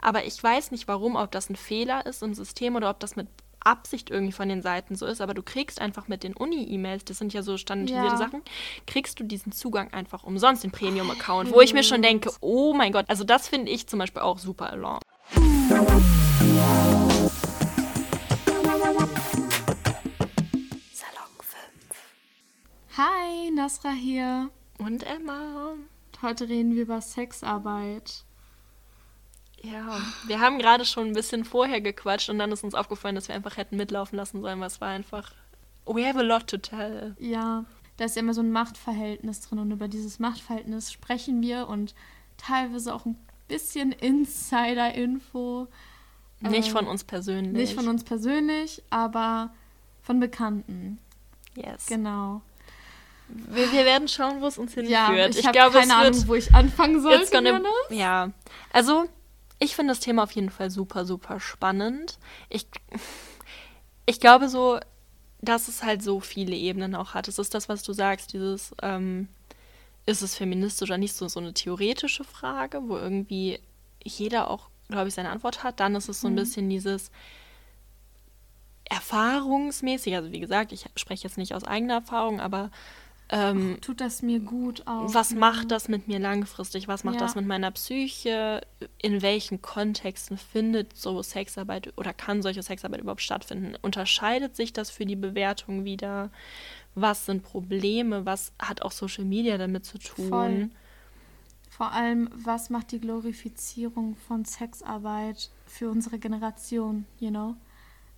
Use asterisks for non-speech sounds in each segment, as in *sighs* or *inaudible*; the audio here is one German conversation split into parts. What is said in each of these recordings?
Aber ich weiß nicht warum, ob das ein Fehler ist im System oder ob das mit Absicht irgendwie von den Seiten so ist, aber du kriegst einfach mit den Uni-E-Mails, das sind ja so standardisierte Ja. Sachen, kriegst du diesen Zugang einfach umsonst, den Premium-Account, wo ich mir schon denke, oh mein Gott, also das finde ich zum Beispiel auch super alarm. Salon 5. Hi, Nasra hier. Und Emma. Heute reden wir über Sexarbeit. Ja, wir haben gerade schon ein bisschen vorher gequatscht und dann ist uns aufgefallen, dass wir einfach hätten mitlaufen lassen sollen, weil es war einfach. We have a lot to tell. Ja, da ist ja immer so ein Machtverhältnis drin und über dieses Machtverhältnis sprechen wir und teilweise auch ein bisschen Insider-Info. Nicht Äh, von uns persönlich. Nicht von uns persönlich, aber von Bekannten. Yes. Genau. Wir, wir werden schauen, wo es uns hinführt. Ja, ich, ich habe glaube, keine. Ahnung, wo ich anfangen soll. Gonna, ja, also ich finde das Thema auf jeden Fall super, super spannend. Ich, ich glaube so, dass es halt so viele Ebenen auch hat. Es ist das, was du sagst, dieses, ähm, ist es feministisch oder nicht, so, so eine theoretische Frage, wo irgendwie jeder auch, glaube ich, seine Antwort hat. Dann ist es so ein Mhm. bisschen dieses erfahrungsmäßig, also wie gesagt, ich spreche jetzt nicht aus eigener Erfahrung, aber ähm, Tut das mir gut auch. was ja. macht das mit mir langfristig? Was macht Ja. das mit meiner Psyche? In welchen Kontexten findet so Sexarbeit oder kann solche Sexarbeit überhaupt stattfinden? Unterscheidet sich das für die Bewertung wieder? Was sind Probleme? Was hat auch Social Media damit zu tun? Voll. Vor allem, was macht die Glorifizierung von Sexarbeit für unsere Generation, you know?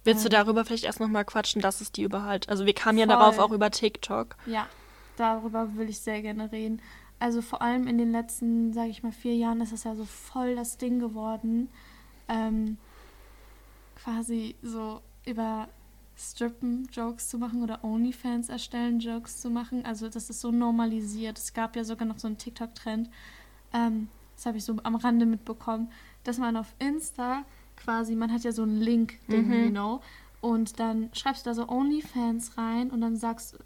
Willst du Ähm. darüber vielleicht erst nochmal quatschen, dass es die überhaupt? Also wir kamen ja Voll. darauf auch über TikTok. Ja, darüber will ich sehr gerne reden. Also vor allem in den letzten, sage ich mal, vier Jahren ist das ja so voll das Ding geworden. Ähm, quasi so über Strippen Jokes zu machen oder Onlyfans erstellen Jokes zu machen. Also das ist so normalisiert. Es gab ja sogar noch so einen TikTok-Trend, ähm, das habe ich so am Rande mitbekommen, dass man auf Insta quasi, man hat ja so einen Link-Ding, Mhm. you know, und dann schreibst du da so Onlyfans rein und dann sagst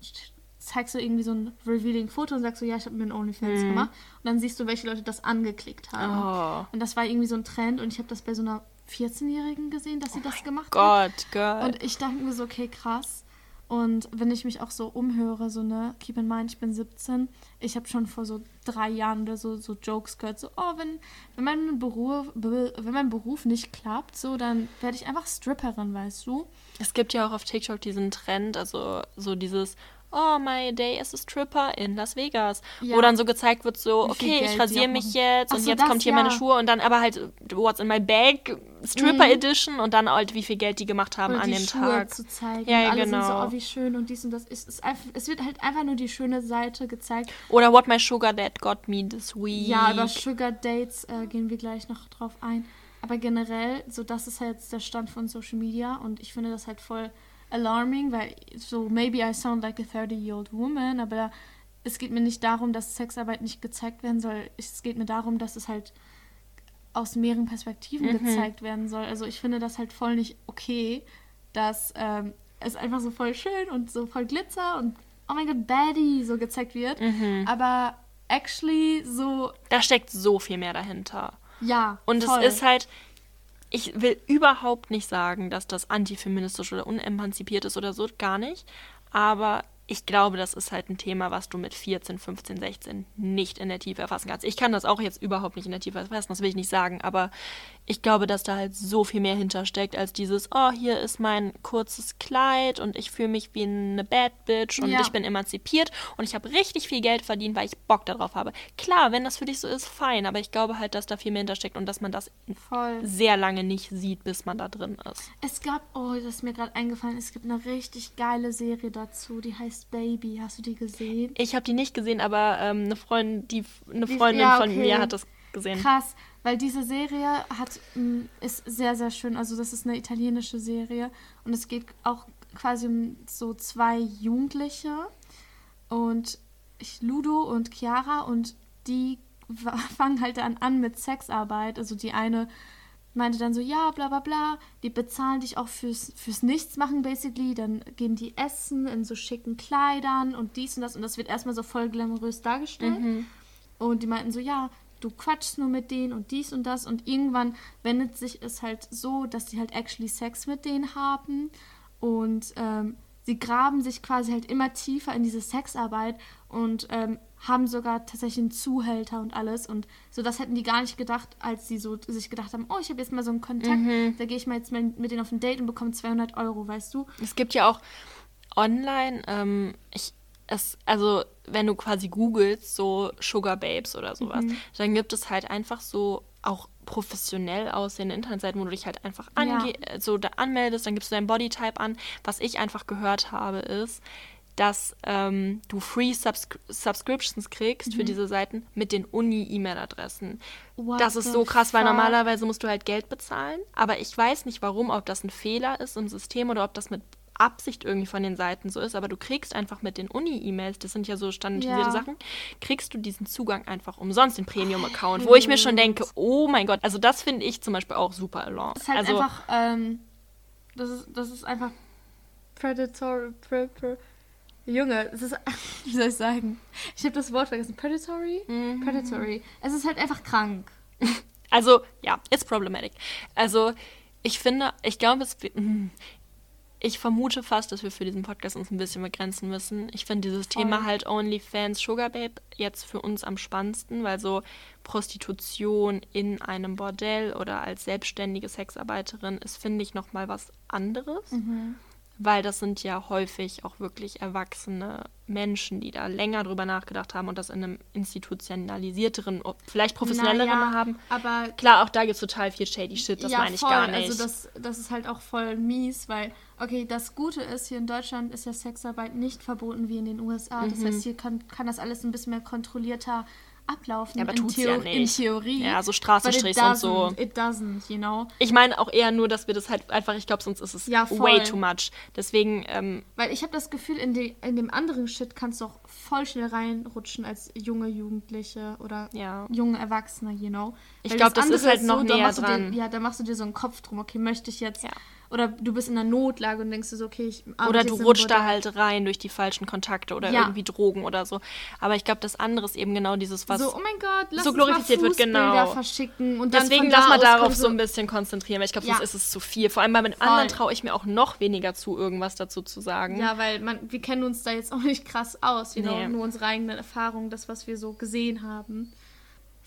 zeigst du irgendwie so ein revealing Foto und sagst so, ja, ich habe mir ein Onlyfans Mhm. gemacht. Und dann siehst du, welche Leute das angeklickt haben. Oh Und das war irgendwie so ein Trend und ich habe das bei so einer 14-Jährigen gesehen, dass sie das gemacht hat. Gott, Gott. Und ich dachte mir so, okay, krass. Und wenn ich mich auch so umhöre, so, ne, keep in mind, ich bin 17. Ich habe schon vor so drei Jahren oder so, so Jokes gehört, so, oh, wenn, wenn, mein Beruf, be, wenn mein Beruf nicht klappt, so, dann werde ich einfach Stripperin, weißt du? Es gibt ja auch auf TikTok diesen Trend, also so dieses, oh, my day as a stripper in Las Vegas. Ja. Wo dann so gezeigt wird, so, okay, Geld ich rasiere mich jetzt Ach und so, jetzt kommt hier ja. meine Schuhe und dann aber halt, what's in my bag, Stripper Mhm. Edition und dann halt, wie viel Geld die gemacht haben Oder an die dem Schuhe Tag. zu zeigen. Ja, und ja, alle sind so, genau. oh, wie schön und dies und das. Es, ist einfach, es wird halt einfach nur die schöne Seite gezeigt. Oder what my sugar dad got me this week. Ja, über Sugar Dates äh, gehen wir gleich noch drauf ein. Aber generell, so das ist halt der Stand von Social Media und ich finde das halt voll alarming, weil so maybe I sound like a 30-year-old woman, aber es geht mir nicht darum, dass Sexarbeit nicht gezeigt werden soll. Es geht mir darum, dass es halt aus mehreren Perspektiven Mhm. gezeigt werden soll. Also ich finde das halt voll nicht okay, dass ähm, es einfach so voll schön und so voll Glitzer und oh mein Gott, Baddie so gezeigt wird. Mhm. Aber actually so, Da steckt so viel mehr dahinter. ja. Und voll. es ist halt, ich will überhaupt nicht sagen, dass das antifeministisch oder unemanzipiert ist oder so, gar nicht. Aber ich glaube, das ist halt ein Thema, was du mit 14, 15, 16 nicht in der Tiefe erfassen kannst. Ich kann das auch jetzt überhaupt nicht in der Tiefe erfassen, das will ich nicht sagen, aber ich glaube, dass da halt so viel mehr hintersteckt als dieses, oh, hier ist mein kurzes Kleid und ich fühle mich wie eine Bad Bitch und Ja. ich bin emanzipiert und ich habe richtig viel Geld verdient, weil ich Bock darauf habe. Klar, wenn das für dich so ist, fein, aber ich glaube halt, dass da viel mehr hintersteckt und dass man das voll. sehr lange nicht sieht, bis man da drin ist. Es gab, oh, das ist mir gerade eingefallen, es gibt eine richtig geile Serie dazu, die heißt Baby. Hast du die gesehen? Ich habe die nicht gesehen, aber ähm, eine Freundin, die, eine Die- Freundin ja, von okay. mir hat das gesehen. Krass, weil diese Serie hat, mh, ist sehr, sehr schön. Also das ist eine italienische Serie und es geht auch quasi um so zwei Jugendliche und ich, Ludo und Chiara und die *laughs* fangen halt dann an mit Sexarbeit. Also die eine meinte dann so, ja, bla bla bla, die bezahlen dich auch fürs, fürs Nichtsmachen basically, dann geben die Essen in so schicken Kleidern und dies und das und das wird erstmal so voll glamourös dargestellt. Mhm. Und die meinten so, ja, du quatschst nur mit denen und dies und das und irgendwann wendet sich es halt so, dass sie halt actually Sex mit denen haben und ähm, sie graben sich quasi halt immer tiefer in diese Sexarbeit und ähm, haben sogar tatsächlich einen Zuhälter und alles und so das hätten die gar nicht gedacht, als sie so sich gedacht haben, oh ich habe jetzt mal so einen Kontakt, Mhm. da gehe ich mal jetzt mal mit denen auf ein Date und bekomme 200 Euro, weißt du? Es gibt ja auch online, ähm, ich, es, also wenn du quasi googelst, so Sugar Babes oder sowas, dann gibt es halt einfach so auch professionell aussehende Internetseiten, wo du dich halt einfach ange äh, so da anmeldest, dann gibst du deinen Bodytype an. Was ich einfach gehört habe, ist, dass ähm, du Free Subscri Subscriptions kriegst für diese Seiten mit den Uni-E-Mail-Adressen. Das ist so krass, weil fuck? normalerweise musst du halt Geld bezahlen. Aber ich weiß nicht warum, ob das ein Fehler ist im System oder ob das mit Absicht irgendwie von den Seiten so ist. Aber du kriegst einfach mit den Uni-E-Mails, das sind ja so standardisierte Ja. Sachen, kriegst du diesen Zugang einfach umsonst, den Premium-Account. Wo ich mir schon denke, oh mein Gott, also das finde ich zum Beispiel auch super alarm. Das ist halt also, einfach, ähm, das ist, das ist einfach predatory, pre, pre, Junge, es ist, *laughs* wie soll ich sagen? Ich habe das Wort vergessen. Predatory? Mhm. Predatory. Es ist halt einfach krank. Also, ja, it's problematic. Also, ich finde, ich glaube, es. Ich vermute fast, dass wir für diesen Podcast uns ein bisschen begrenzen müssen. Ich finde dieses Voll. Thema halt OnlyFans, Sugar Babe jetzt für uns am spannendsten, weil so Prostitution in einem Bordell oder als selbstständige Sexarbeiterin ist, finde ich, nochmal was anderes. Weil das sind ja häufig auch wirklich erwachsene Menschen, die da länger drüber nachgedacht haben und das in einem institutionalisierteren, vielleicht professionelleren Naja, haben. Aber Klar, auch da gibt es total viel shady Shit, das ja, meine ich voll. gar nicht. Also das, das ist halt auch voll mies, weil, okay, das Gute ist, hier in Deutschland ist ja Sexarbeit nicht verboten wie in den USA. Das heißt, hier kann, kann das alles ein bisschen mehr kontrollierter ablaufen. Ja, aber in, tut's ja Theo- in nicht. Theorie. Ja, so Straßenstrichs und so. It doesn't, you know. ich meine auch eher nur, dass wir das halt einfach, ich glaube, sonst ist es Ja, way too much. Deswegen, ähm, Weil ich habe das Gefühl, in, de, in dem anderen Shit kannst du auch voll schnell reinrutschen als junge Jugendliche oder Ja. junge Erwachsene, you know. Ich Weil glaub, das das ist halt noch da näher dran. Dir, ja, da machst du dir so einen Kopf drum, okay, möchte ich jetzt. Ja. Oder du bist in einer Notlage und denkst dir so, okay, ich oder du rutschst da halt rein durch die falschen Kontakte oder Ja. irgendwie Drogen oder so. Aber ich glaube, das andere ist eben genau dieses, was. so, oh mein Gott, lass so glorifiziert wird, genau. verschicken und dann Deswegen lass da mal darauf so ein bisschen konzentrieren, weil ich glaube, Ja. sonst ist es zu viel. Vor allem bei den anderen traue ich mir auch noch weniger zu, irgendwas dazu zu sagen. Ja, weil man, wir kennen uns da jetzt auch nicht krass aus, you know? Nee. nur unsere eigenen Erfahrungen, das, was wir so gesehen haben.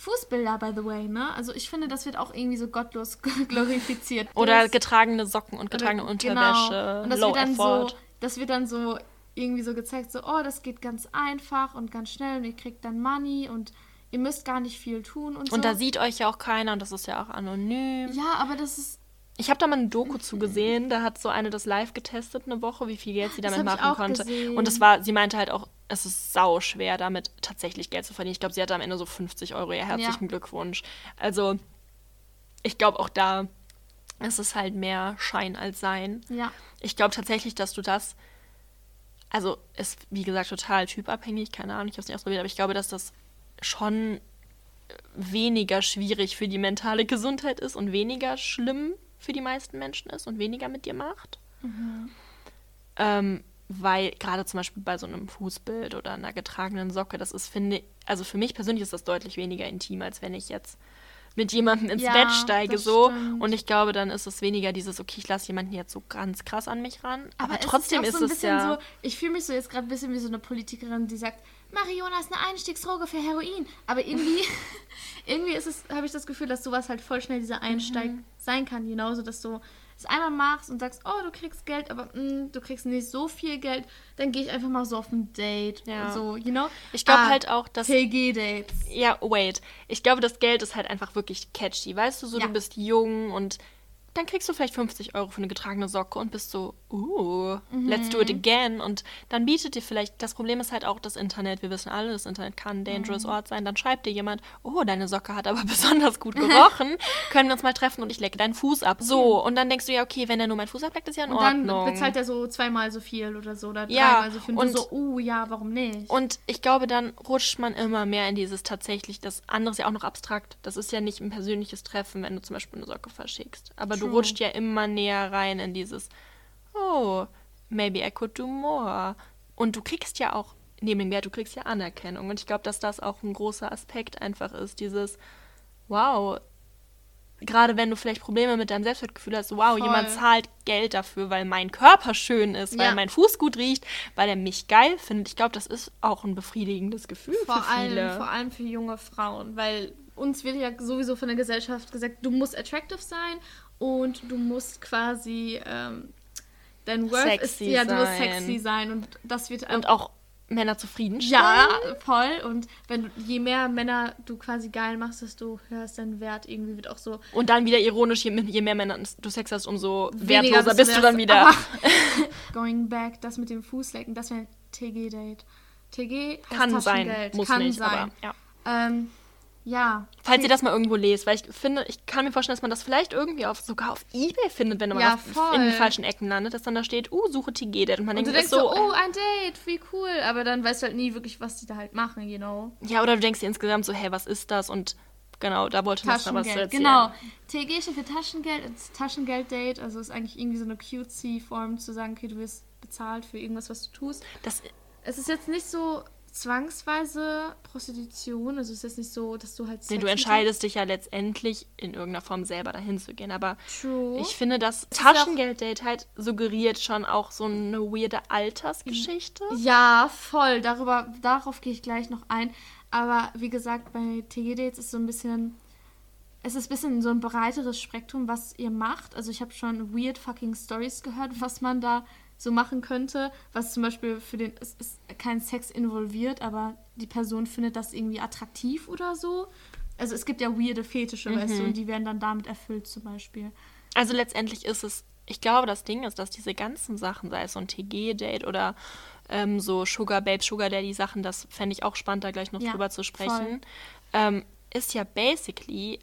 Fußbilder, by the way, ne? Also ich finde, das wird auch irgendwie so gottlos *laughs* glorifiziert. Oder Das- getragene Socken und getragene Oder- Unterwäsche, Genau. Und das wird dann effort. so, das wird dann so irgendwie so gezeigt, so, oh, das geht ganz einfach und ganz schnell und ihr kriegt dann Money und ihr müsst gar nicht viel tun und so. Und da sieht euch ja auch keiner und das ist ja auch anonym. ja, aber das ist, Ich habe da mal eine Doku zugesehen, da hat so eine das live getestet eine Woche, wie viel Geld sie Das damit machen konnte. gesehen. Und es war, sie meinte halt auch, es ist sau schwer, damit tatsächlich Geld zu verdienen. Ich glaube, sie hatte am Ende so 50 Euro. Ja, herzlichen Glückwunsch. Also, ich glaube auch da ist es halt mehr Schein als Sein. ja, Ich glaube tatsächlich, dass du das, also ist wie gesagt total typabhängig, keine Ahnung, ich habe es nicht ausprobiert, aber ich glaube, dass das schon weniger schwierig für die mentale Gesundheit ist und weniger schlimm für die meisten Menschen ist und weniger mit dir macht. Ähm, weil gerade zum Beispiel bei so einem Fußbild oder einer getragenen Socke, das ist, finde also für mich persönlich ist das deutlich weniger intim, als wenn ich jetzt mit jemandem ins Ja, Bett steige so stimmt. und ich glaube, dann ist es weniger dieses, okay, ich lasse jemanden jetzt so ganz krass an mich ran, aber, es trotzdem ist, ist, auch so ein es ja so, ich fühle mich so jetzt gerade ein bisschen wie so eine Politikerin, die sagt, Mariona ist eine Einstiegsdroge für Heroin. Aber irgendwie, *laughs* irgendwie ist es, habe ich das Gefühl, dass sowas halt voll schnell dieser Einsteig Mhm. sein kann. Genauso, dass du es einmal machst und sagst, oh, du kriegst Geld, aber mm, du kriegst nicht so viel Geld, dann gehe ich einfach mal so auf ein Date. Ja. So, you know? Ich glaube Ah, halt auch, dass TG-Dates. Ja, wait. Ich glaube, das Geld ist halt einfach wirklich catchy. Weißt du, so Ja. du bist jung und dann kriegst du vielleicht 50 Euro für eine getragene Socke und bist so, uh, let's do it Mhm. again. Und dann bietet dir vielleicht, das Problem ist halt auch das Internet. Wir wissen alle, das Internet kann ein dangerous Mhm. Ort sein. Dann schreibt dir jemand, oh, deine Socke hat aber *laughs* besonders gut *laughs* gerochen. Können wir uns mal treffen und ich lecke deinen Fuß ab. So, und dann denkst du ja, okay, wenn er nur meinen Fuß ableckt, ist ja in Und dann Ordnung. bezahlt er so zweimal so viel oder so oder Ja, dreimal so viel. Und, und- du so, uh, ja, warum nicht? Und ich glaube, dann rutscht man immer mehr in dieses tatsächlich, das andere ist ja auch noch abstrakt. Das ist ja nicht ein persönliches Treffen, wenn du zum Beispiel eine Socke verschickst. Aber du True. Rutscht ja immer näher rein in dieses, oh, maybe I could do more. Und du kriegst ja auch neben Wert, du kriegst ja Anerkennung. Und ich glaube, dass das auch ein großer Aspekt einfach ist. Dieses, wow, gerade wenn du vielleicht Probleme mit deinem Selbstwertgefühl hast, wow, Voll. jemand zahlt Geld dafür, weil mein Körper schön ist, weil Ja. mein Fuß gut riecht, weil er mich geil findet. Ich glaube, das ist auch ein befriedigendes Gefühl Vor für viele. allem, vor allem für junge Frauen, weil uns wird ja sowieso von der Gesellschaft gesagt, du musst attractive sein und du musst quasi ähm, dein Worth ist Sexy ja du musst sexy sein und das wird Und auch Männer zufriedenstellen. ja voll und wenn du, je mehr Männer du quasi geil machst, desto höher ist dein Wert irgendwie wird auch so Und dann wieder ironisch, je, je mehr Männer du Sex hast, umso weniger wertloser bist du dann wert. wieder. Aber *laughs* going back, das mit dem Fußlecken, das wäre ein TG-Date. TG heißt Kann sein, muss Kann nicht, sein. aber ja. Ähm, ja. Falls ihr das mal irgendwo lest, weil ich finde, ich kann mir vorstellen, dass man das vielleicht irgendwie auf, sogar auf Ebay findet, wenn man Ja, in den falschen Ecken landet, dass dann da steht, uh, suche TG-Date. Und man Und du denkt denkst so, oh, ein Date, wie cool. Aber dann weißt du halt nie wirklich, was die da halt machen, you know. ja, oder du denkst dir insgesamt so, hey, was ist das? Und genau, da wollte man noch was erzählen. genau. TG steht für Taschengeld, Taschengeld-Date. Also ist eigentlich irgendwie so eine cutesy-Form zu sagen, okay, du wirst bezahlt für irgendwas, was du tust. Das, Es ist jetzt nicht so zwangsweise Prostitution. Also es ist jetzt nicht so, dass du halt. nee, Sex du mit- entscheidest dich ja letztendlich in irgendeiner Form selber dahin zu gehen. Aber True. ich finde, das Taschengeld-Date halt suggeriert schon auch so eine weirde Altersgeschichte. Ja, voll. Darüber, darauf gehe ich gleich noch ein. Aber wie gesagt, bei TG-Dates ist so ein bisschen. Es ist ein bisschen so ein breiteres Spektrum, was ihr macht. Also ich habe schon weird fucking Stories gehört, was man da so machen könnte. Was zum Beispiel für den. Es ist kein Sex involviert, aber die Person findet das irgendwie attraktiv oder so. Also es gibt ja weirde Fetische, weißt du, und die werden dann damit erfüllt zum Beispiel. Also letztendlich ist es, ich glaube, das Ding ist, dass diese ganzen Sachen, sei es so ein TG-Date oder ähm, so Sugar Babe, Sugar Daddy Sachen, das fände ich auch spannend, da gleich noch Ja, drüber zu sprechen, ähm, ist ja basically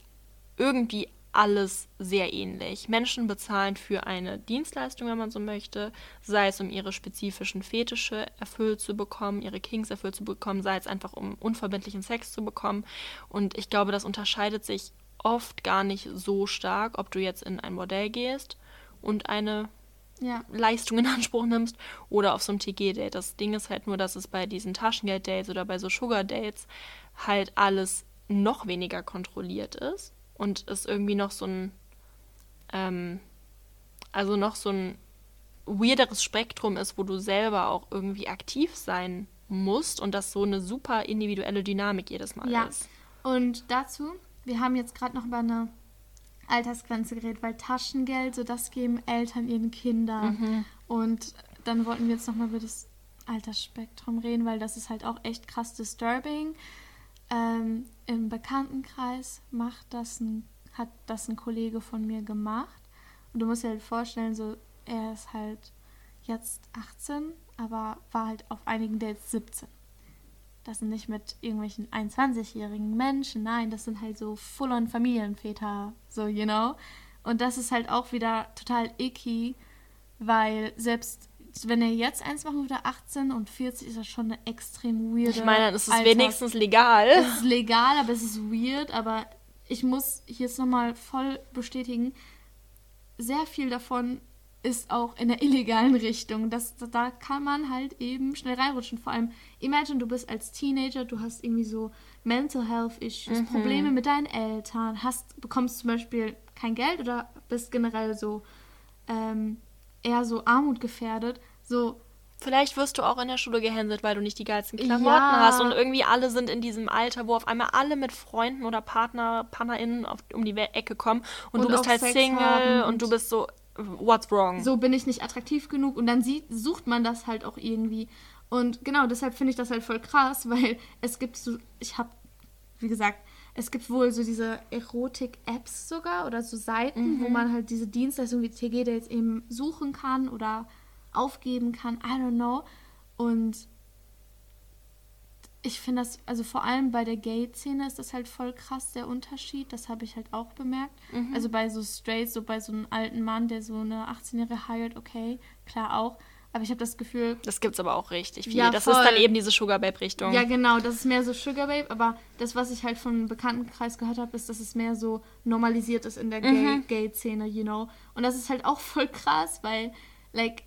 irgendwie alles sehr ähnlich. Menschen bezahlen für eine Dienstleistung, wenn man so möchte, sei es um ihre spezifischen Fetische erfüllt zu bekommen, ihre Kings erfüllt zu bekommen, sei es einfach um unverbindlichen Sex zu bekommen. Und ich glaube, das unterscheidet sich oft gar nicht so stark, ob du jetzt in ein Modell gehst und eine Ja. Leistung in Anspruch nimmst oder auf so ein TG-Date. Das Ding ist halt nur, dass es bei diesen Taschengeld-Dates oder bei so Sugar-Dates halt alles noch weniger kontrolliert ist und es irgendwie noch so ein, ähm, also noch so ein weirderes Spektrum ist, wo du selber auch irgendwie aktiv sein musst und das so eine super individuelle Dynamik jedes Mal Ja. ist. Und dazu, wir haben jetzt gerade noch über eine Altersgrenze geredet, weil Taschengeld, so das geben Eltern ihren Kindern. Und dann wollten wir jetzt nochmal über das Altersspektrum reden, weil das ist halt auch echt krass disturbing. Ähm, Im Bekanntenkreis macht das ein, hat das ein Kollege von mir gemacht. Und du musst dir halt vorstellen, so er ist halt jetzt 18, aber war halt auf einigen Dates 17. Das sind nicht mit irgendwelchen 21-jährigen Menschen, nein, das sind halt so full-on Familienväter, so, you know. Und das ist halt auch wieder total icky, weil selbst wenn er jetzt eins machen würde, 18 und 40, ist das schon eine extrem weirde Ich meine, dann ist es Alters- wenigstens legal. es ist legal, aber es ist weird. Aber ich muss hier jetzt nochmal voll bestätigen, sehr viel davon ist auch in der illegalen Richtung. Das, da kann man halt eben schnell reinrutschen. Vor allem, imagine, du bist als Teenager, du hast irgendwie so Mental Health Issues, Mhm. Probleme mit deinen Eltern, hast, bekommst zum Beispiel kein Geld oder bist generell so ähm, eher so armutgefährdet. So, Vielleicht wirst du auch in der Schule gehänselt, weil du nicht die geilsten Klamotten Ja. hast und irgendwie alle sind in diesem Alter, wo auf einmal alle mit Freunden oder Partner, PartnerInnen auf, um die Ecke kommen und, Und du bist halt Sex Single und- du bist so, what's wrong? so bin ich nicht attraktiv genug und dann sieht, sucht man das halt auch irgendwie. Und genau, deshalb finde ich das halt voll krass, weil es gibt so, ich habe, wie gesagt, es gibt wohl so diese Erotik-Apps sogar oder so Seiten, wo man halt diese Dienstleistungen wie TG-Dates eben suchen kann oder aufgeben kann, I don't know. Und ich finde das, also vor allem bei der Gay-Szene ist das halt voll krass, der Unterschied. Das habe ich halt auch bemerkt. Also bei so Straights, so bei so einem alten Mann, der so eine 18-Jährige hired, okay, klar auch. Aber ich habe das Gefühl, das gibt's aber auch richtig viel. Ja, das voll. ist dann eben diese Sugar Babe Richtung. ja genau, das ist mehr so Sugar Babe, aber das, was ich halt von Bekanntenkreis gehört habe, ist, dass es mehr so normalisiert ist in der Gay- Gay-Szene, you know. Und das ist halt auch voll krass, weil, like,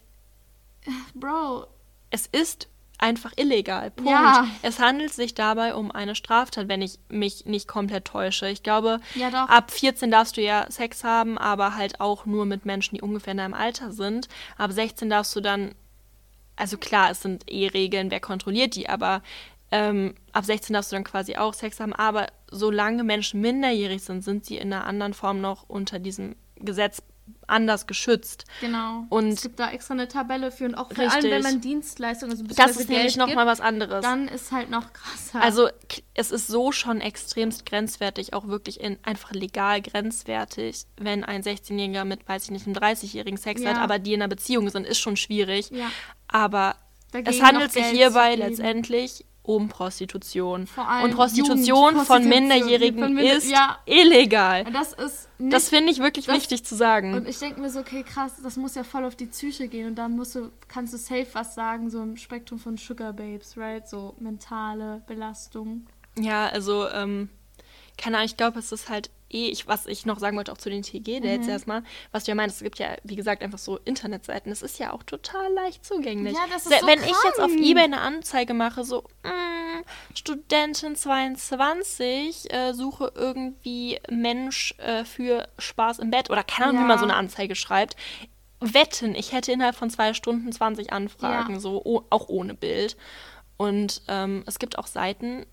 *sighs* Bro, Es ist einfach illegal. Punkt. Ja. Es handelt sich dabei um eine Straftat, wenn ich mich nicht komplett täusche. Ich glaube, Ja, ab 14 darfst du ja Sex haben, aber halt auch nur mit Menschen, die ungefähr in deinem Alter sind. Ab 16 darfst du dann, also klar, es sind eh Regeln, wer kontrolliert die, aber ähm, ab 16 darfst du dann quasi auch Sex haben. Aber solange Menschen minderjährig sind, sind sie in einer anderen Form noch unter diesem Gesetz anders geschützt. Genau. Und- es gibt da extra eine Tabelle für und auch vor allem, wenn man Dienstleistungen, also Das ist nämlich nochmal was anderes. Dann ist halt noch krasser. Also es ist so schon extremst grenzwertig, auch wirklich in, einfach legal grenzwertig, wenn ein 16-Jähriger mit, weiß ich nicht, einem 30-Jährigen Sex Ja. hat, aber die in einer Beziehung sind, ist schon schwierig. Ja. Aber Dagegen es handelt sich hierbei letztendlich um Prostitution. Vor allem Und Prostitution von Minderjährigen von Minder- ist ja. illegal. das ist nicht Das finde ich wirklich das- wichtig zu sagen. Und ich denke mir so, okay, krass, das muss ja voll auf die Psyche gehen und da musst du, kannst du safe was sagen, so im Spektrum von Sugar Babes, right? So mentale Belastung. Ja, also, ähm, keine Ahnung, ich glaube, es ist halt ich, was ich noch sagen wollte, auch zu den TG-Dates Mhm. erstmal, was du ja meinst, es gibt ja, wie gesagt, einfach so Internetseiten. Das ist ja auch total leicht zugänglich. Ja, das ist Se- so Wenn ich jetzt auf. Ebay eine Anzeige mache, so, mm, Studentin 22, äh, suche irgendwie Mensch äh, für Spaß im Bett oder keine Ahnung, wie Ja. man so eine Anzeige schreibt. Wetten, ich hätte innerhalb von zwei Stunden 20 Anfragen, Ja. so o- auch ohne Bild. Und ähm, es gibt auch Seiten,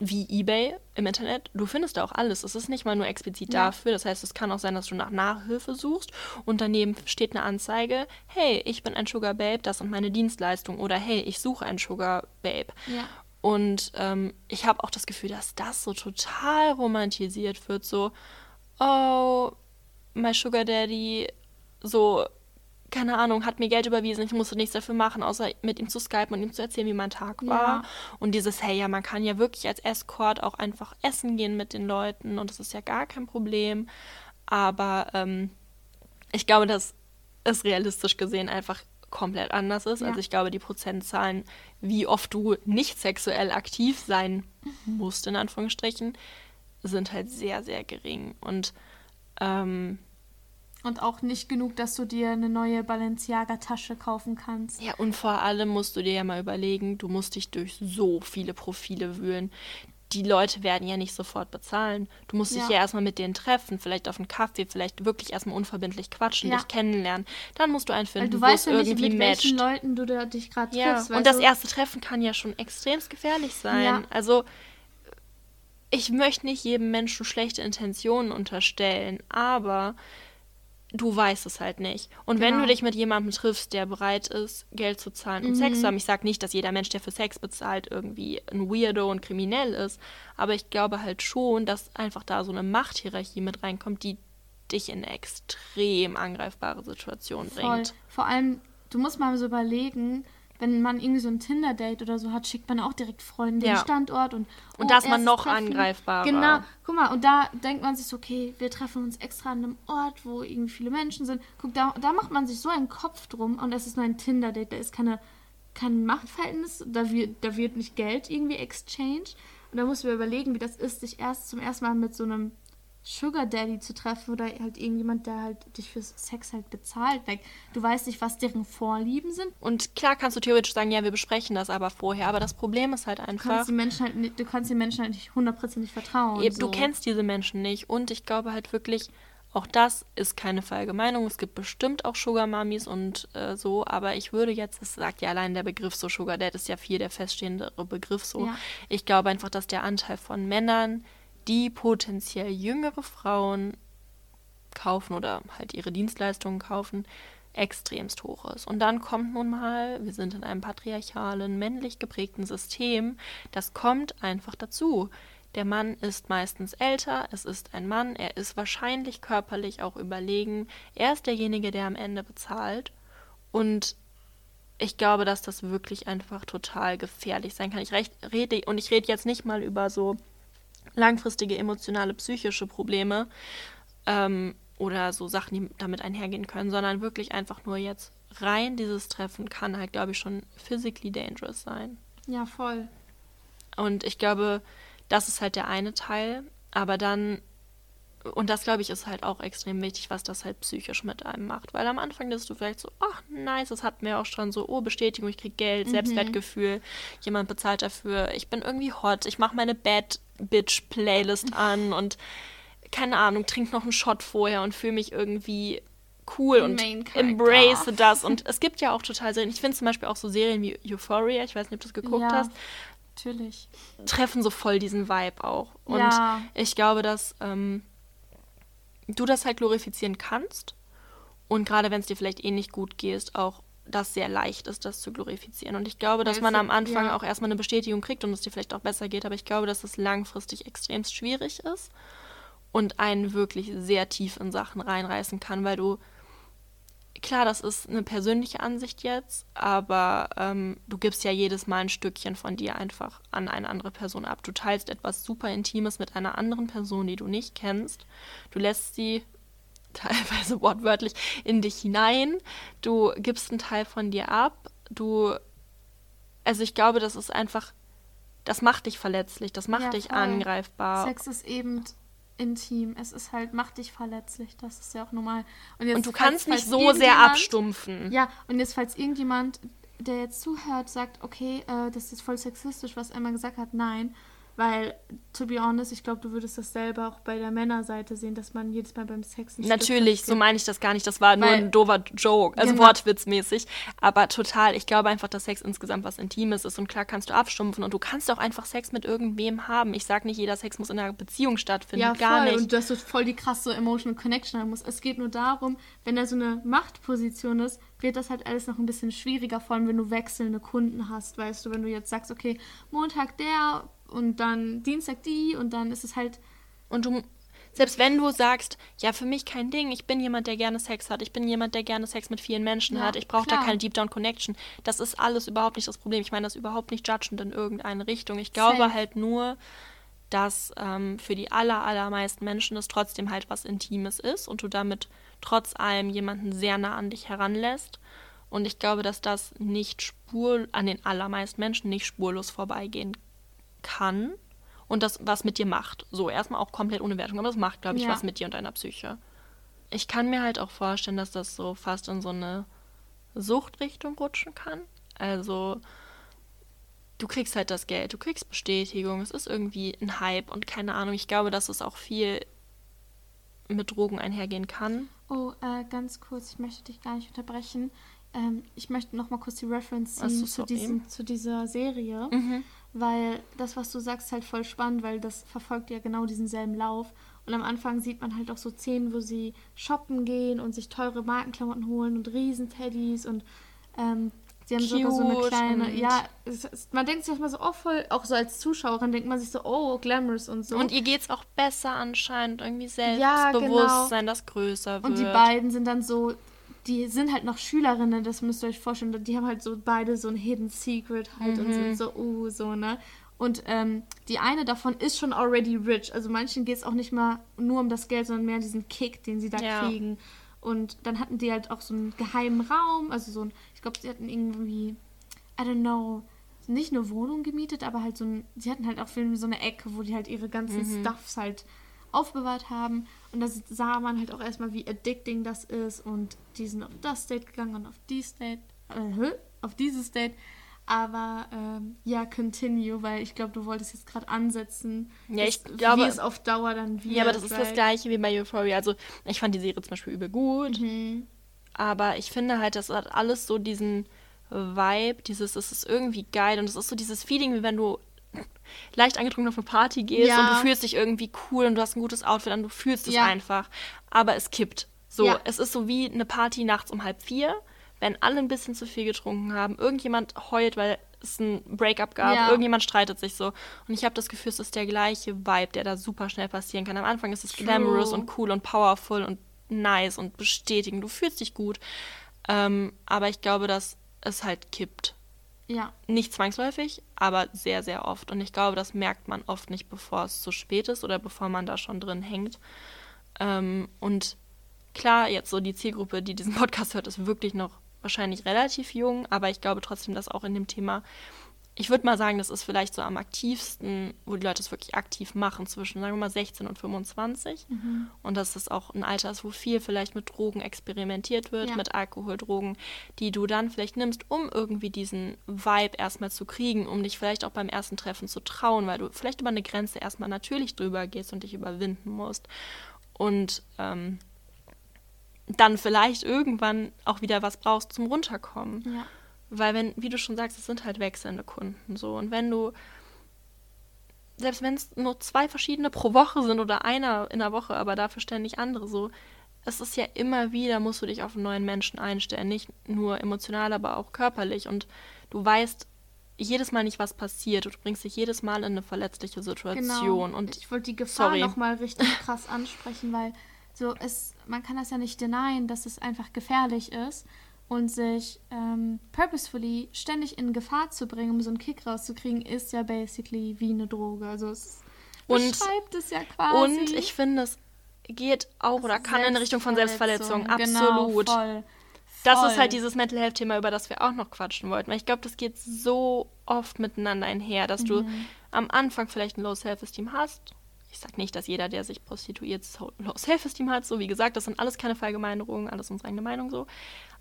wie eBay im Internet, du findest da auch alles. Es ist nicht mal nur explizit Ja. dafür. Das heißt, es kann auch sein, dass du nach Nachhilfe suchst und daneben steht eine Anzeige, hey, ich bin ein Sugar Babe, das sind meine Dienstleistungen oder hey, ich suche ein Sugar Babe. Ja. Und ähm, ich habe auch das Gefühl, dass das so total romantisiert wird. So, oh, my Sugar Daddy, so, keine Ahnung, hat mir Geld überwiesen, ich musste nichts dafür machen, außer mit ihm zu skypen und ihm zu erzählen, wie mein Tag war. Ja. Und dieses, hey, ja, man kann ja wirklich als Escort auch einfach essen gehen mit den Leuten und das ist ja gar kein Problem. Aber ähm, ich glaube, dass es realistisch gesehen einfach komplett anders ist. Ja. Also ich glaube, die Prozentzahlen, wie oft du nicht sexuell aktiv sein musst, in Anführungsstrichen, sind halt sehr, sehr gering. Und ähm, Und auch nicht genug, dass du dir eine neue Balenciaga-Tasche kaufen kannst. ja, und vor allem musst du dir ja mal überlegen, du musst dich durch so viele Profile wühlen. Die Leute werden ja nicht sofort bezahlen. Du musst dich Ja. erstmal mit denen treffen, vielleicht auf einen Kaffee, vielleicht wirklich erstmal unverbindlich quatschen, Ja. dich kennenlernen. Dann musst du einen Weil finden, du wo es weißt ja nicht, irgendwie mit welchen matcht. Leuten du da dich gerade Ja, triffst. und das du? erste Treffen kann ja schon extremst gefährlich sein. Ja. Also, ich möchte nicht jedem Menschen schlechte Intentionen unterstellen, aber du weißt es halt nicht. Und wenn Genau. du dich mit jemandem triffst, der bereit ist, Geld zu zahlen, um Sex zu haben, ich sage nicht, dass jeder Mensch, der für Sex bezahlt, irgendwie ein Weirdo und kriminell ist, aber ich glaube halt schon, dass einfach da so eine Machthierarchie mit reinkommt, die dich in eine extrem angreifbare Situation Voll. bringt. Vor allem, du musst mal so überlegen, wenn man irgendwie so ein Tinder-Date oder so hat, schickt man auch direkt Freunde den Ja. Standort und Und oh, da ist man noch Treffen. angreifbarer. Genau, guck mal, und da denkt man sich so, okay, wir treffen uns extra an einem Ort, wo irgendwie viele Menschen sind. Guck, da, da macht man sich so einen Kopf drum und es ist nur ein Tinder-Date, da ist keine, kein Machtverhältnis, da wird, da wird nicht Geld irgendwie exchanged. Und da musst du dir überlegen, wie das ist, dich erst zum ersten Mal mit so einem Sugar Daddy zu treffen oder halt irgendjemand, der halt dich für Sex halt bezahlt. Like, du weißt nicht, was deren Vorlieben sind. Und klar kannst du theoretisch sagen, ja, wir besprechen das aber vorher. Aber das Problem ist halt Du einfach, kannst, die Menschen halt nicht, du kannst den Menschen halt nicht hundertprozentig vertrauen. eben, so. du kennst diese Menschen nicht. Und ich glaube halt wirklich, auch das ist keine Verallgemeinung. Es gibt bestimmt auch Sugar Mummies und äh, so. Aber ich würde jetzt, das sagt ja allein der Begriff so, Sugar Dad ist ja viel der feststehendere Begriff so. Ja. Ich glaube einfach, dass der Anteil von Männern, die potenziell jüngere Frauen kaufen oder halt ihre Dienstleistungen kaufen, extremst hoch ist. Und dann kommt nun mal, wir sind in einem patriarchalen, männlich geprägten System, das kommt einfach dazu. Der Mann ist meistens älter, es ist ein Mann, er ist wahrscheinlich körperlich auch überlegen, er ist derjenige, der am Ende bezahlt. Und ich glaube, dass das wirklich einfach total gefährlich sein kann. Ich rede, und ich rede jetzt nicht mal über so langfristige emotionale, psychische Probleme ähm, oder so Sachen, die damit einhergehen können, sondern wirklich einfach nur jetzt rein dieses Treffen kann halt, glaube ich, schon physically dangerous sein. Ja, voll. Und ich glaube, das ist halt der eine Teil. Aber dann, und das, glaube ich, ist halt auch extrem wichtig, was das halt psychisch mit einem macht. Weil am Anfang bist du vielleicht so, ach, nice, das hatten wir auch schon so, oh, Bestätigung, ich krieg Geld, Mhm. Selbstwertgefühl, jemand bezahlt dafür, ich bin irgendwie hot, ich mache meine Bad Bitch Playlist *laughs* an und keine Ahnung, trink noch einen Shot vorher und fühle mich irgendwie cool und embrace das. Und *laughs* es gibt ja auch total Serien. Ich finde zum Beispiel auch so Serien wie Euphoria, ich weiß nicht, ob du das geguckt Ja. hast, Natürlich. treffen so voll diesen Vibe auch. Und Ja. ich glaube, dass ähm, du das halt glorifizieren kannst. Und gerade wenn es dir vielleicht eh nicht gut geht, auch das sehr leicht ist, das zu glorifizieren. Und ich glaube, dass Weil man am Anfang ja. auch erstmal eine Bestätigung kriegt und es dir vielleicht auch besser geht. Aber ich glaube, dass es langfristig extremst schwierig ist und einen wirklich sehr tief in Sachen reinreißen kann, weil du klar, das ist eine persönliche Ansicht jetzt, aber ähm, du gibst ja jedes Mal ein Stückchen von dir einfach an eine andere Person ab. Du teilst etwas super Intimes mit einer anderen Person, die du nicht kennst. Du lässt sie *laughs* teilweise wortwörtlich in dich hinein. Du gibst einen Teil von dir ab. Du, also ich glaube, das ist einfach, das macht dich verletzlich, das macht Ja, dich angreifbar. Sex ist eben intim. Es ist halt, macht dich verletzlich. Das ist ja auch normal. jetzt, Und du falls- kannst nicht falls so sehr abstumpfen. Ja, und jetzt, falls irgendjemand, der jetzt zuhört, sagt, okay, äh, das ist voll sexistisch, was Emma gesagt hat, nein. Weil, to be honest, ich glaube, du würdest das selber auch bei der Männerseite sehen, dass man jedes Mal beim Sex Natürlich, so meine ich das gar nicht. Das war nur Weil- ein doofer Joke, also Genau. wortwitzmäßig. Aber total, ich glaube einfach, dass Sex insgesamt was Intimes ist. Und klar kannst du abstumpfen und du kannst auch einfach Sex mit irgendwem haben. Ich sage nicht, jeder Sex muss in einer Beziehung stattfinden. Ja, gar voll. nicht. Und dass du voll die krasse Emotional Connection haben musst. Es geht nur darum, wenn da so eine Machtposition ist, wird das halt alles noch ein bisschen schwieriger, vor allem wenn du wechselnde Kunden hast, weißt du, wenn du jetzt sagst, okay, Montag der und dann Dienstag die und dann ist es halt, Und du, selbst wenn du sagst, ja, für mich kein Ding, ich bin jemand, der gerne Sex hat, ich bin jemand, der gerne Sex mit vielen Menschen Ja, hat, ich brauche da keine Deep Down Connection. Das ist alles überhaupt nicht das Problem. Ich meine das überhaupt nicht judgend in irgendeine Richtung. Ich glaube Safe. halt nur, dass ähm, für die aller, allermeisten Menschen es trotzdem halt was Intimes ist und du damit trotz allem jemanden sehr nah an dich heranlässt. Und ich glaube, dass das nicht spur an den allermeisten Menschen nicht spurlos vorbeigehen kann und das was mit dir macht. So, erstmal auch komplett ohne Wertung, aber das macht, glaube ich, Ja. was mit dir und deiner Psyche. Ich kann mir halt auch vorstellen, dass das so fast in so eine Suchtrichtung rutschen kann. Also, du kriegst halt das Geld, du kriegst Bestätigung, es ist irgendwie ein Hype und keine Ahnung. Ich glaube, dass es auch viel mit Drogen einhergehen kann. oh, äh, ganz kurz, ich möchte dich gar nicht unterbrechen. Ähm, ich möchte noch mal kurz die Reference so, zu, diesem, zu dieser Serie, weil das, was du sagst, ist halt voll spannend, weil das verfolgt ja genau diesen selben Lauf. Und am Anfang sieht man halt auch so Szenen, wo sie shoppen gehen und sich teure Markenklamotten holen und Riesenteddys und ähm, sie haben sogar so eine Cute kleine, ja, es, es, man denkt sich erstmal so, oh voll, auch so als Zuschauerin denkt man sich so, oh, glamorous und so. Und ihr geht's auch besser anscheinend, irgendwie Ja, Selbstbewusstsein, das größer wird. Und die beiden sind dann so, die sind halt noch Schülerinnen, das müsst ihr euch vorstellen. Die haben halt so beide so ein Hidden Secret halt und Mhm. sind so, uh, so, ne? Und ähm, die eine davon ist schon already rich. Also manchen geht es auch nicht mal nur um das Geld, sondern mehr diesen Kick, den sie da Ja. kriegen. Und dann hatten die halt auch so einen geheimen Raum, also so ein, ich glaube, sie hatten irgendwie, I don't know, nicht eine Wohnung gemietet, aber halt so ein, sie hatten halt auch so eine Ecke, wo die halt ihre ganzen Stuffs halt aufbewahrt haben. Und da sah man halt auch erstmal, wie addicting das ist. Und die sind auf das Date gegangen und auf dieses Date, äh, auf dieses Date. Aber ähm, ja, continue, weil ich glaube, du wolltest jetzt gerade ansetzen, Ja, ich dass- glaube- wie es auf Dauer dann wird. Ja, aber das ist das gleiche wie bei Euphoria. Also, ich fand die Serie zum Beispiel übel gut, Mhm. aber ich finde halt, das hat alles so diesen Vibe, dieses, es ist irgendwie geil und es ist so dieses Feeling, wie wenn du leicht angetrunken auf eine Party gehst Ja. und du fühlst dich irgendwie cool und du hast ein gutes Outfit an, du fühlst es Ja. einfach, aber es kippt. So, Ja. es ist so wie eine Party nachts um halb vier, wenn alle ein bisschen zu viel getrunken haben, irgendjemand heult, weil es ein Breakup gab, Ja. irgendjemand streitet sich so. Und ich habe das Gefühl, es ist der gleiche Vibe, der da super schnell passieren kann. Am Anfang ist es True. glamorous und cool und powerful und nice und bestätigend. Du fühlst dich gut. Ähm, aber ich glaube, dass es halt kippt. Ja, Nicht zwangsläufig, aber sehr, sehr oft. Und ich glaube, das merkt man oft nicht, bevor es zu spät ist oder bevor man da schon drin hängt. Ähm, und klar, jetzt so die Zielgruppe, die diesen *laughs* Podcast hört, ist wirklich noch wahrscheinlich relativ jung, aber ich glaube trotzdem, dass auch in dem Thema ich würde mal sagen, das ist vielleicht so am aktivsten, wo die Leute es wirklich aktiv machen, zwischen, sagen wir mal, 16 und 25. Mhm. Und dass das auch ein Alter ist, wo viel vielleicht mit Drogen experimentiert wird, ja. mit Alkohol, Drogen, die du dann vielleicht nimmst, um irgendwie diesen Vibe erstmal zu kriegen, um dich vielleicht auch beim ersten Treffen zu trauen, weil du vielleicht über eine Grenze erstmal natürlich drüber gehst und dich überwinden musst. Und ähm, dann vielleicht irgendwann auch wieder was brauchst zum Runterkommen. Ja. Weil wenn, wie du schon sagst, es sind halt wechselnde Kunden so. Und wenn du, selbst wenn es nur zwei verschiedene pro Woche sind oder einer in der Woche, aber dafür ständig andere so, es ist ja immer wieder, musst du dich auf einen neuen Menschen einstellen. Nicht nur emotional, aber auch körperlich. Und du weißt jedes Mal nicht, was passiert. Du bringst dich jedes Mal in eine verletzliche Situation. Genau. Und ich wollte die Gefahr nochmal richtig *laughs* krass ansprechen, weil so es, man kann das ja nicht denyen, dass es einfach gefährlich ist und sich ähm, purposefully ständig in Gefahr zu bringen, um so einen Kick rauszukriegen, ist ja basically wie eine Droge. Also es und, beschreibt es ja quasi. Und ich finde, es geht auch oder kann in Richtung von Selbstverletzung. Genau, Absolut. Genau, voll. Das ist halt dieses Mental Health Thema, über das wir auch noch quatschen wollten. Weil ich glaube, das geht so oft miteinander einher, dass mhm. du am Anfang vielleicht ein Low Self-Esteem hast. Ich sage nicht, dass jeder, der sich prostituiert, Low Self-Esteem hat. So wie gesagt, das sind alles keine Verallgemeinerungen, alles unsere eigene Meinung so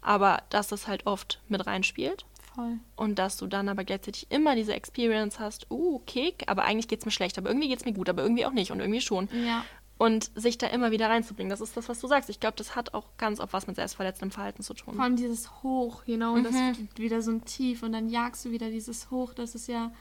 aber dass das halt oft mit reinspielt. Voll. Und dass du dann aber gleichzeitig immer diese Experience hast, uh, Kick, aber eigentlich geht es mir schlecht, aber irgendwie geht es mir gut, aber irgendwie auch nicht und irgendwie schon. Ja. Und sich da immer wieder reinzubringen, das ist das, was du sagst. Ich glaube, das hat auch ganz oft was mit selbstverletzendem Verhalten zu tun. Vor allem dieses Hoch, you know, mhm. das gibt wieder so ein Tief und dann jagst du wieder dieses Hoch. Das ist ja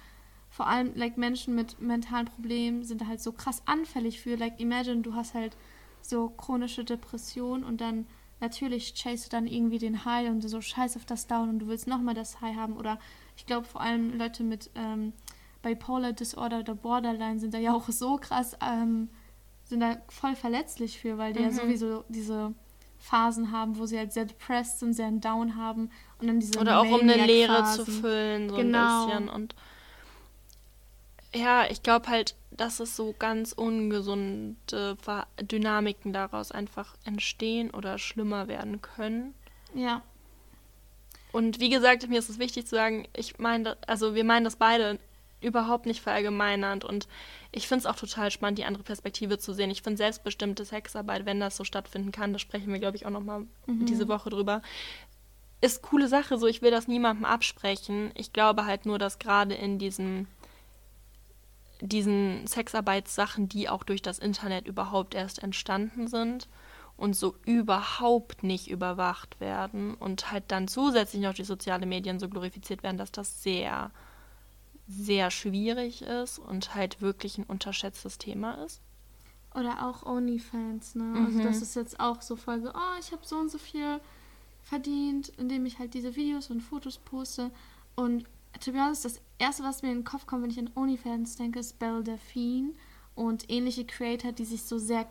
vor allem, like, Menschen mit mentalen Problemen sind halt so krass anfällig für. Like, imagine, du hast halt so chronische Depression und dann natürlich chase du dann irgendwie den High und so scheiß auf das Down und du willst nochmal das High haben. Oder ich glaube vor allem Leute mit ähm, Bipolar Disorder oder Borderline sind da ja auch so krass, ähm, sind da voll verletzlich für, weil die mhm. ja sowieso diese Phasen haben, wo sie halt sehr depressed sind, sehr Down haben und dann diese Oder auch um eine Leere zu füllen, so genau. ein bisschen. Und ja, ich glaube halt, dass es so ganz ungesunde Dynamiken daraus einfach entstehen oder schlimmer werden können. Ja. Und wie gesagt, mir ist es wichtig zu sagen, ich meine, also wir meinen das beide überhaupt nicht verallgemeinernd und ich finde es auch total spannend, die andere Perspektive zu sehen. Ich finde selbstbestimmte Sexarbeit, wenn das so stattfinden kann, da sprechen wir, glaube ich, auch nochmal mhm. diese Woche drüber, ist coole Sache, so ich will das niemandem absprechen. Ich glaube halt nur, dass gerade in diesem diesen Sexarbeitssachen, die auch durch das Internet überhaupt erst entstanden sind und so überhaupt nicht überwacht werden und halt dann zusätzlich noch die sozialen Medien so glorifiziert werden, dass das sehr, sehr schwierig ist und halt wirklich ein unterschätztes Thema ist. Oder auch OnlyFans, ne? Also mhm. Also das ist jetzt auch so voll so, oh, ich habe so und so viel verdient, indem ich halt diese Videos und Fotos poste. Und to be honest, das erste, was mir in den Kopf kommt, wenn ich an OnlyFans denke, ist Belle Delphine und ähnliche Creator, die sich so sehr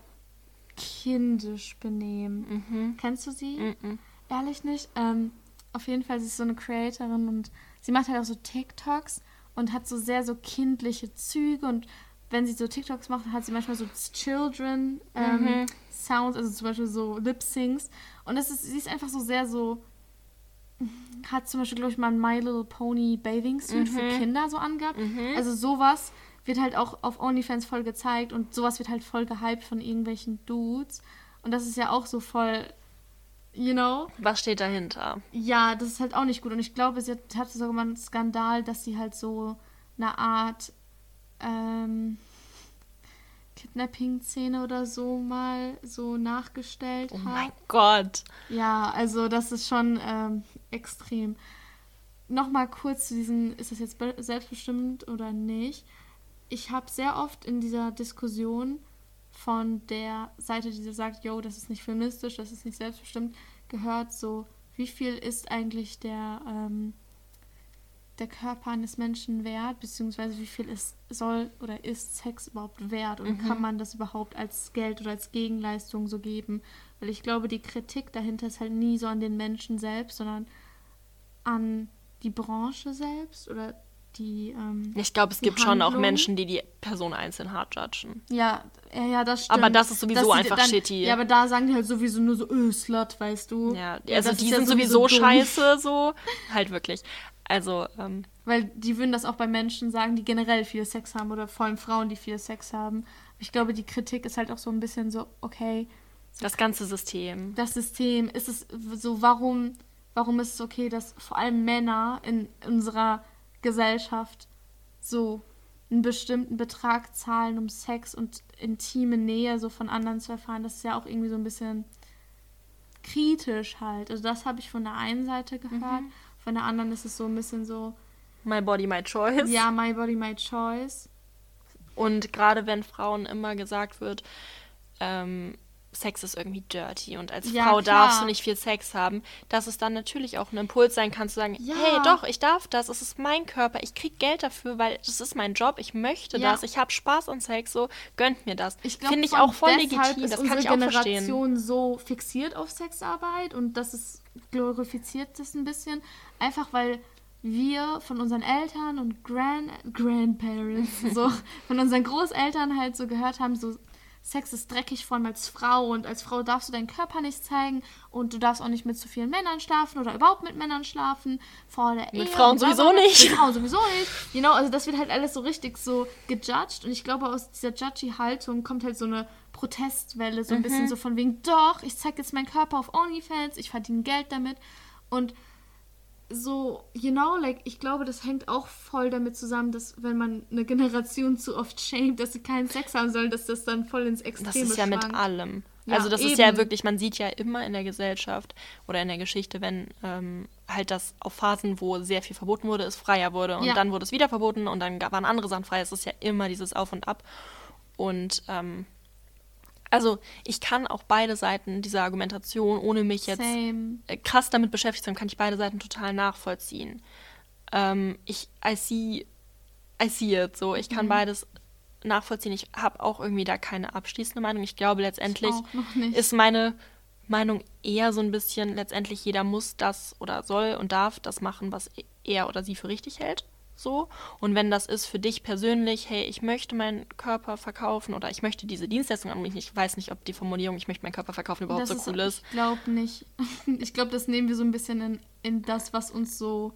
kindisch benehmen. Mhm. Kennst du sie? Mhm. Ehrlich nicht. Ähm, auf jeden Fall, sie ist so eine Creatorin und sie macht halt auch so TikToks und hat so sehr so kindliche Züge und wenn sie so TikToks macht, hat sie manchmal so Children ähm, mhm. Sounds, also zum Beispiel so Lip Syncs und das ist, sie ist einfach so sehr so hat zum Beispiel, glaube ich, mal ein My Little Pony Bathing Suit mhm. für Kinder so angehabt. Mhm. Also sowas wird halt auch auf OnlyFans voll gezeigt und sowas wird halt voll gehypt von irgendwelchen Dudes. Und das ist ja auch so voll, you know. Was steht dahinter? Ja, das ist halt auch nicht gut. Und ich glaube, sie hatte sogar mal einen Skandal, dass sie halt so eine Art, ähm, Kidnapping-Szene oder so mal so nachgestellt oh hat. Oh mein Gott. Ja, also das ist schon ähm, extrem. Nochmal kurz zu diesen, ist das jetzt selbstbestimmt oder nicht? Ich habe sehr oft in dieser Diskussion von der Seite, die sagt, yo, das ist nicht feministisch, das ist nicht selbstbestimmt, gehört so, wie viel ist eigentlich der ähm, der Körper eines Menschen wert, beziehungsweise wie viel ist, soll oder ist Sex überhaupt wert und mhm. kann man das überhaupt als Geld oder als Gegenleistung so geben? Weil ich glaube, die Kritik dahinter ist halt nie so an den Menschen selbst, sondern an die Branche selbst oder die. Ähm, ich glaube, es gibt Handlung. schon auch Menschen, die die Person einzeln hart judgen. Ja, ja, ja, das stimmt. Aber das ist sowieso einfach dann, shitty. Ja, aber da sagen die halt sowieso nur so, öh, Slut, weißt du. Ja, also die sind sowieso scheiße, so. Halt wirklich. Also, ähm, Weil die würden das auch bei Menschen sagen, die generell viel Sex haben oder vor allem Frauen, die viel Sex haben. Ich glaube, die Kritik ist halt auch so ein bisschen so, okay. Das ganze System. Das System, ist es so, warum, warum ist es okay, dass vor allem Männer in unserer Gesellschaft so einen bestimmten Betrag zahlen, um Sex und intime Nähe so von anderen zu erfahren? Das ist ja auch irgendwie so ein bisschen kritisch halt. Also das habe ich von der einen Seite gehört. Mhm. Von der anderen ist es so ein bisschen so, My Body, My Choice. Ja, My Body, My Choice. Und gerade wenn Frauen immer gesagt wird, ähm, Sex ist irgendwie dirty und als ja, Frau klar. darfst du nicht viel Sex haben, dass es dann natürlich auch ein Impuls sein kann zu sagen, ja. hey, doch, ich darf das, es ist mein Körper, ich krieg Geld dafür, weil das ist mein Job, ich möchte ja. das, ich habe Spaß an Sex, so gönnt mir das. Finde ich auch voll legitim, das kann ich auch Generation verstehen. Generation so fixiert auf Sexarbeit und das ist glorifiziert das ein bisschen, einfach weil wir von unseren Eltern und Grand Grandparents, so *laughs* von unseren Großeltern halt so gehört haben, so Sex ist dreckig, vor allem als Frau und als Frau darfst du deinen Körper nicht zeigen und du darfst auch nicht mit zu vielen Männern schlafen oder überhaupt mit Männern schlafen vor der Ehe. Mit Frauen sowieso nicht. Mit Frauen sowieso nicht. Genau, also das wird halt alles so richtig so gejudged und ich glaube aus dieser judgy Haltung kommt halt so eine Protestwelle, so ein mhm. bisschen so von wegen, doch, ich zeige jetzt meinen Körper auf OnlyFans, ich verdiene Geld damit und so, you know, like, ich glaube, das hängt auch voll damit zusammen, dass wenn man eine Generation zu oft shamed, dass sie keinen Sex haben sollen, dass das dann voll ins Extreme Das ist ja schwankt. mit allem. Ja, also das eben. ist ja wirklich, man sieht ja immer in der Gesellschaft oder in der Geschichte, wenn ähm, halt das auf Phasen, wo sehr viel verboten wurde, es freier wurde und ja. dann wurde es wieder verboten und dann waren andere Sachen frei. Es ist ja immer dieses Auf und Ab. Und ähm, also ich kann auch beide Seiten dieser Argumentation, ohne mich jetzt Same. Äh, krass damit beschäftigt zu sein, kann ich beide Seiten total nachvollziehen. Ähm, ich, I see, I see it, so. Ich kann mhm. beides nachvollziehen. Ich habe auch irgendwie da keine abschließende Meinung. Ich glaube, letztendlich ich ist meine Meinung eher so ein bisschen, letztendlich jeder muss das oder soll und darf das machen, was er oder sie für richtig hält so. Und wenn das ist für dich persönlich, hey, ich möchte meinen Körper verkaufen oder ich möchte diese Dienstleistung an mich, ich weiß nicht, ob die Formulierung, ich möchte meinen Körper verkaufen, überhaupt das so cool ist. Ich glaube nicht. *laughs* Ich glaube, das nehmen wir so ein bisschen in, in das, was uns so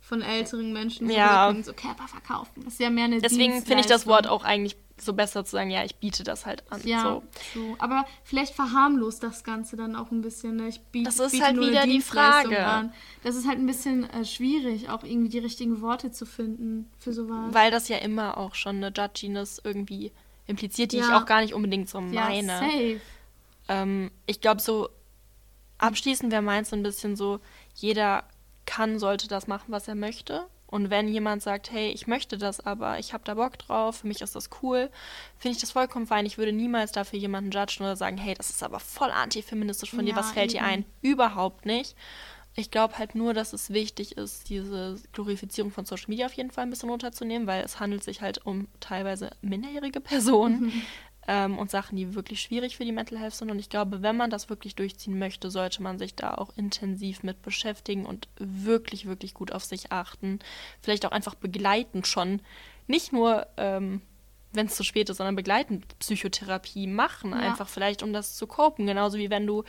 von älteren Menschen ja. so Körper verkaufen. Das ist ja mehr eine Deswegen finde ich das Wort auch eigentlich so besser zu sagen, ja, ich biete das halt an. Ja, so. so. aber vielleicht verharmlost das Ganze dann auch ein bisschen. Ne? Ich biete, das ist biete halt wieder die Frage. An. Das ist halt ein bisschen äh, schwierig, auch irgendwie die richtigen Worte zu finden für sowas. Weil das ja immer auch schon eine Judginess irgendwie impliziert, die ja. ich auch gar nicht unbedingt so meine. Ja, safe. Ähm, ich glaube, so abschließend wäre meins so ein bisschen so, jeder kann, sollte das machen, was er möchte. Und wenn jemand sagt, hey, ich möchte das aber, ich habe da Bock drauf, für mich ist das cool, finde ich das vollkommen fein. Ich würde niemals dafür jemanden judgen oder sagen, hey, das ist aber voll antifeministisch von ja, dir, was fällt eben. dir ein? Überhaupt nicht. Ich glaube halt nur, dass es wichtig ist, diese Glorifizierung von Social Media auf jeden Fall ein bisschen runterzunehmen, weil es handelt sich halt um teilweise minderjährige Personen, mhm ähm, und Sachen, die wirklich schwierig für die Mental Health sind. Und ich glaube, wenn man das wirklich durchziehen möchte, sollte man sich da auch intensiv mit beschäftigen und wirklich, wirklich gut auf sich achten. Vielleicht auch einfach begleitend schon. Nicht nur, ähm, wenn es zu spät ist, sondern begleitend Psychotherapie machen. Ja. Einfach vielleicht, um das zu kopen. Genauso wie wenn du,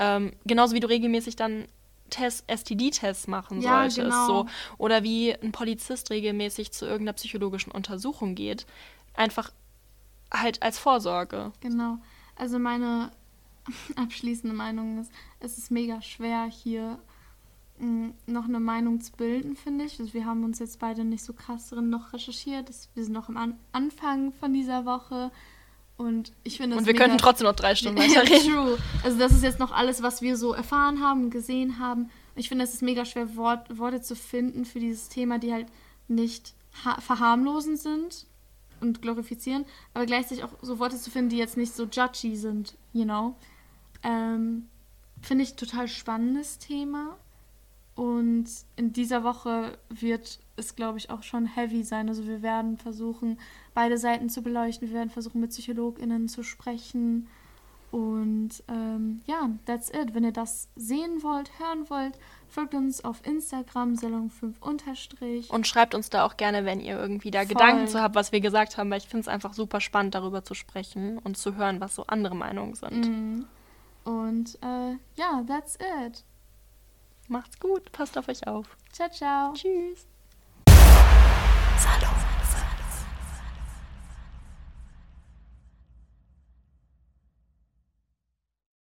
ähm, genauso wie du regelmäßig dann STD-Tests machen ja, solltest. Genau. So. Oder wie ein Polizist regelmäßig zu irgendeiner psychologischen Untersuchung geht. Einfach halt als Vorsorge. Genau. Also meine *laughs* abschließende Meinung ist, es ist mega schwer hier mh, mm, noch eine Meinung zu bilden, finde ich. Also wir haben uns jetzt beide nicht so krass drin noch recherchiert. Das, wir sind noch am An Anfang von dieser Woche. Und ich finde Und wir könnten trotzdem noch drei Stunden *laughs* weiterreden. True. Also das ist jetzt noch alles, was wir so erfahren haben gesehen haben. Ich finde, es ist mega schwer, Wort, Worte zu finden für dieses Thema, die halt nicht verharmlosend sind und glorifizieren, aber gleichzeitig auch so Worte zu finden, die jetzt nicht so judgy sind, you know. Ähm, Finde ich total spannendes Thema. Und in dieser Woche wird es, glaube ich, auch schon heavy sein. Also wir werden versuchen, beide Seiten zu beleuchten. Wir werden versuchen, mit PsychologInnen zu sprechen und ähm, ja, that's it. Wenn ihr das sehen wollt, hören wollt, folgt uns auf Instagram, Salon5 unterstrich. Und schreibt uns da auch gerne, wenn ihr irgendwie da Voll. Gedanken zu habt, was wir gesagt haben, weil ich finde es einfach super spannend, darüber zu sprechen und zu hören, was so andere Meinungen sind. Mm. Und äh, ja, that's it. Macht's gut, passt auf euch auf. Ciao, ciao. Tschüss. Salome.